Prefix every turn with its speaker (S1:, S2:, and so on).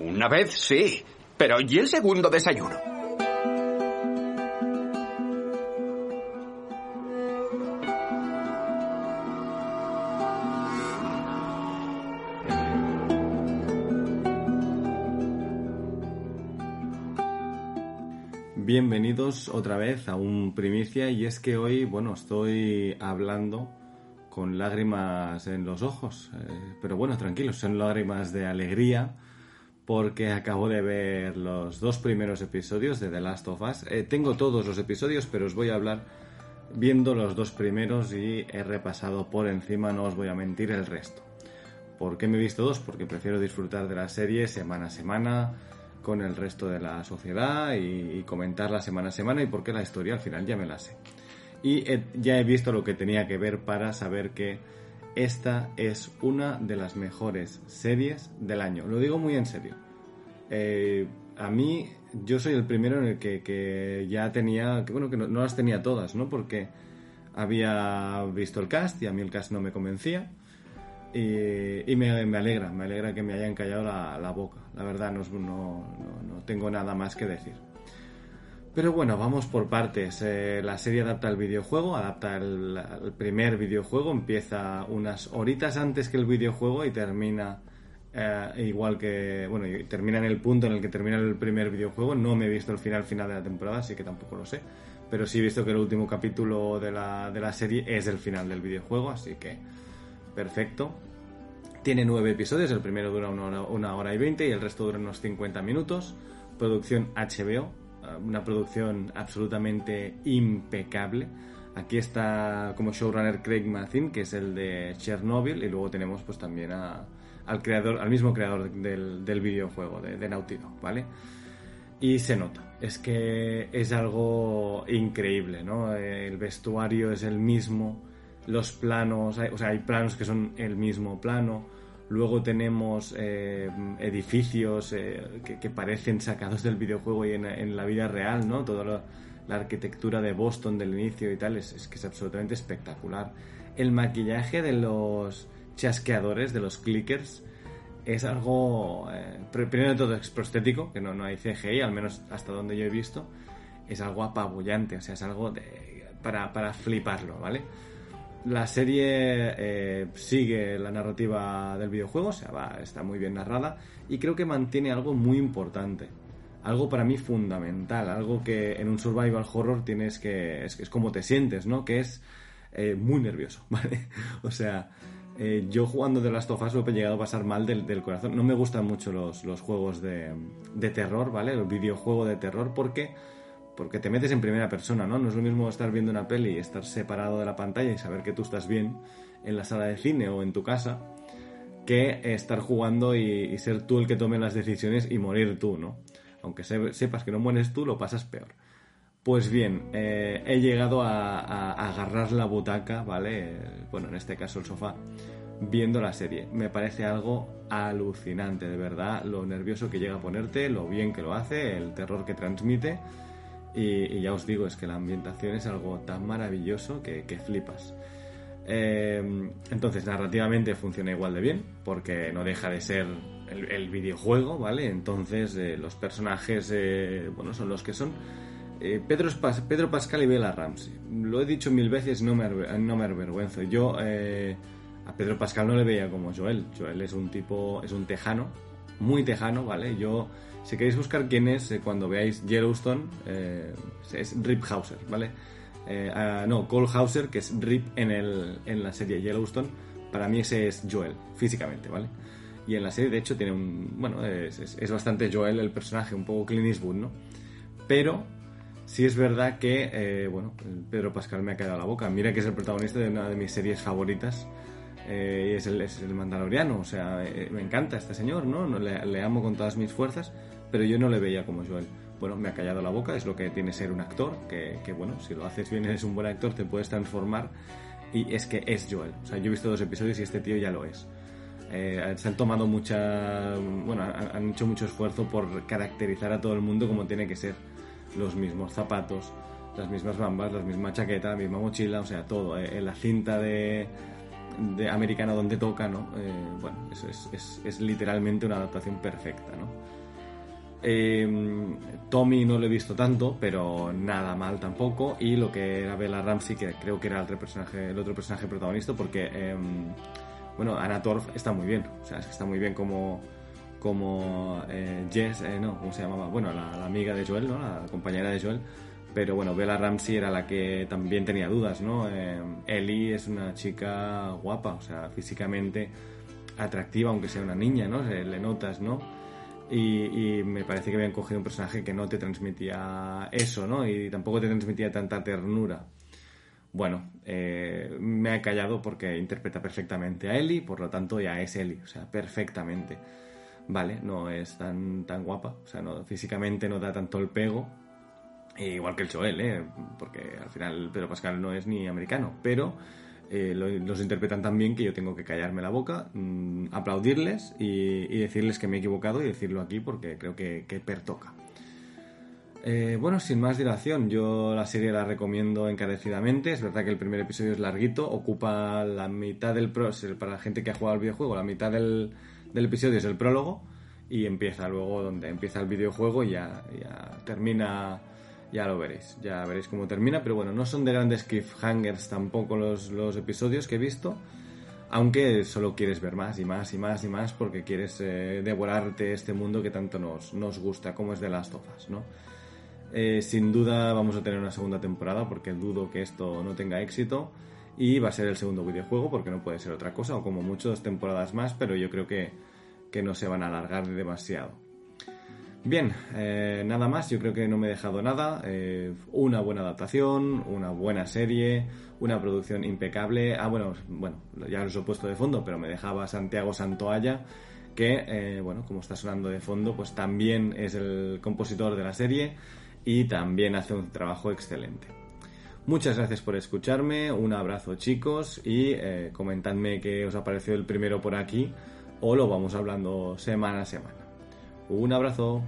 S1: Una vez sí, pero ¿y el segundo desayuno?
S2: Bienvenidos otra vez a un primicia y es que hoy, bueno, estoy hablando con lágrimas en los ojos, eh, pero bueno, tranquilos, son lágrimas de alegría porque acabo de ver los dos primeros episodios de The Last of Us. Eh, tengo todos los episodios, pero os voy a hablar viendo los dos primeros y he repasado por encima, no os voy a mentir, el resto. ¿Por qué me he visto dos? Porque prefiero disfrutar de la serie semana a semana con el resto de la sociedad y, comentarla semana a semana y porque la historia al final ya me la sé. Y ya he visto lo que tenía que ver para saber que esta es una de las mejores series del año. Lo digo muy en serio. Eh, a mí, yo soy el primero en el que, ya tenía, bueno, que no, las tenía todas, ¿no? Porque había visto el cast y a mí el cast no me convencía. Y, me, alegra, me alegra que me hayan callado la, boca. La verdad, no, no, tengo nada más que decir. Pero bueno, vamos por partes. Eh, la serie adapta el videojuego, adapta el, primer videojuego, empieza unas horitas antes que el videojuego y termina eh, igual que. Bueno, termina en el punto en el que termina el primer videojuego. No me he visto el final final de la temporada, así que tampoco lo sé. Pero sí he visto que el último capítulo de la, de la serie es el final del videojuego, así que perfecto. Tiene nueve episodios, el primero dura una hora, y veinte y el resto dura unos 50 minutos. Producción HBO, una producción absolutamente impecable. Aquí está como showrunner Craig Mazin, que es el de Chernobyl, y luego tenemos pues también al creador, al mismo creador del, videojuego, de, de Naughty Dog, ¿vale? Y se nota, es que es algo increíble, ¿no? El vestuario es el mismo, los planos, o sea, hay planos que son el mismo plano, luego tenemos eh, edificios eh, que, parecen sacados del videojuego y en, la vida real, ¿no? Toda la, arquitectura de Boston del inicio y tal es, que es absolutamente espectacular. El maquillaje de los chasqueadores, de los clickers, es algo, eh, primero de todo es prostético, que no, no hay CGI, al menos hasta donde yo he visto, es algo apabullante, o sea, es algo para, para fliparlo, ¿vale? La serie eh, sigue la narrativa del videojuego, o sea, va, está muy bien narrada y creo que mantiene algo muy importante, algo para mí fundamental, algo que en un survival horror tienes que es, como te sientes, ¿no? Que es eh, muy nervioso, ¿vale? O sea, eh, yo jugando de Last of Us lo he llegado a pasar mal del, del corazón. No me gustan mucho los, los juegos de, de terror, ¿vale? El videojuego de terror porque porque te metes en primera persona, ¿no? No es lo mismo estar viendo una peli y estar separado de la pantalla y saber que tú estás bien en la sala de cine o en tu casa, que estar jugando y, ser tú el que tome las decisiones y morir tú, ¿no? Aunque sepas que no mueres tú, lo pasas peor. Pues bien, eh, he llegado a, agarrar la butaca, ¿vale? Bueno, en este caso el sofá, viendo la serie. Me parece algo alucinante, de verdad, lo nervioso que llega a ponerte, lo bien que lo hace, el terror que transmite y, ya os digo, es que la ambientación es algo tan maravilloso que, flipas. Eh, entonces, narrativamente funciona igual de bien, porque no deja de ser el, videojuego, ¿vale? Entonces, eh, los personajes, eh, bueno, son los que son. Pedro, Pedro, Pascal y Bella Ramsey. Lo he dicho mil veces, no me, no me avergüenzo. Yo a Pedro Pascal no le veía como Joel. Joel es un tipo, es un tejano, muy tejano, ¿vale? Yo si queréis buscar quién es, eh, cuando veáis Yellowstone, eh, es Rip Hauser, ¿vale? Eh, ah, no, Cole Hauser, que es Rip en, el, en la serie Yellowstone, para mí ese es Joel, físicamente, ¿vale? Y en la serie, de hecho, tiene un. Bueno, es, bastante Joel el personaje, un poco Clint Eastwood, ¿no? Pero sí es verdad que, bueno, Pedro Pascal me ha quedado la boca. Mira que es el protagonista de una de mis series favoritas. Y es el, es el, Mandaloriano, o sea, me encanta este señor, ¿no? Le, le, amo con todas mis fuerzas pero yo no le veía como Joel. Bueno, me ha callado la boca, es lo que tiene ser un actor, que, que bueno, si lo haces bien eres un buen actor, te puedes transformar y es que es Joel. O sea, yo he visto dos episodios y este tío ya lo es. Eh, se han tomado mucha, bueno, han, hecho mucho esfuerzo por caracterizar a todo el mundo como tiene que ser. Los mismos zapatos, las mismas bambas, la misma chaqueta, la misma mochila, o sea, todo. Eh, la cinta de, de americano donde toca, ¿no? Eh, bueno, eso es, es, literalmente una adaptación perfecta, ¿no? Em, Tommy no lo he visto tanto, pero nada mal tampoco. Y lo que era Bella Ramsey, que creo que era el otro personaje, el otro personaje protagonista, porque, em, bueno, Anna Torf está muy bien. O sea, es que está muy bien como, como eh, Jess, eh, no, ¿cómo se llamaba? Bueno, la, amiga de Joel, ¿no? La compañera de Joel. Pero bueno, Bella Ramsey era la que también tenía dudas, ¿no? Em, Ellie es una chica guapa, o sea, físicamente atractiva, aunque sea una niña, ¿no? le notas, ¿no? Y, me parece que habían cogido un personaje que no te transmitía eso, ¿no? Y tampoco te transmitía tanta ternura. Bueno, eh, me ha callado porque interpreta perfectamente a Ellie, por lo tanto ya es Ellie, o sea, perfectamente. Vale, no es tan, tan guapa, o sea, no, físicamente no da tanto el pego, igual que el Joel, ¿eh? Porque al final Pedro Pascal no es ni americano, pero eh, los interpretan tan bien que yo tengo que callarme la boca, mm, aplaudirles y, decirles que me he equivocado y decirlo aquí porque creo que, pertoca. Eh, bueno, sin más dilación, yo la serie la recomiendo encarecidamente. Es verdad que el primer episodio es larguito, ocupa la mitad del prólogo, para la gente que ha jugado al videojuego, la mitad del, del, episodio es el prólogo y empieza luego donde empieza el videojuego y ya, ya termina ya lo veréis, ya veréis cómo termina, pero bueno, no son de grandes cliffhangers tampoco los, los episodios que he visto, aunque solo quieres ver más y más y más y más porque quieres eh, devorarte este mundo que tanto nos, nos gusta, como es de las tofas, ¿no? Eh, sin duda vamos a tener una segunda temporada porque dudo que esto no tenga éxito y va a ser el segundo videojuego porque no puede ser otra cosa o como mucho dos temporadas más, pero yo creo que, que no se van a alargar demasiado. Bien, eh, nada más, yo creo que no me he dejado nada. Eh, una buena adaptación, una buena serie, una producción impecable. Ah, bueno, bueno, ya os he puesto de fondo, pero me dejaba Santiago Santoalla, que, eh, bueno, como está sonando de fondo, pues también es el compositor de la serie y también hace un trabajo excelente. Muchas gracias por escucharme, un abrazo chicos y comentadme qué os ha parecido el primero por aquí o lo vamos hablando semana a semana. Un abrazo.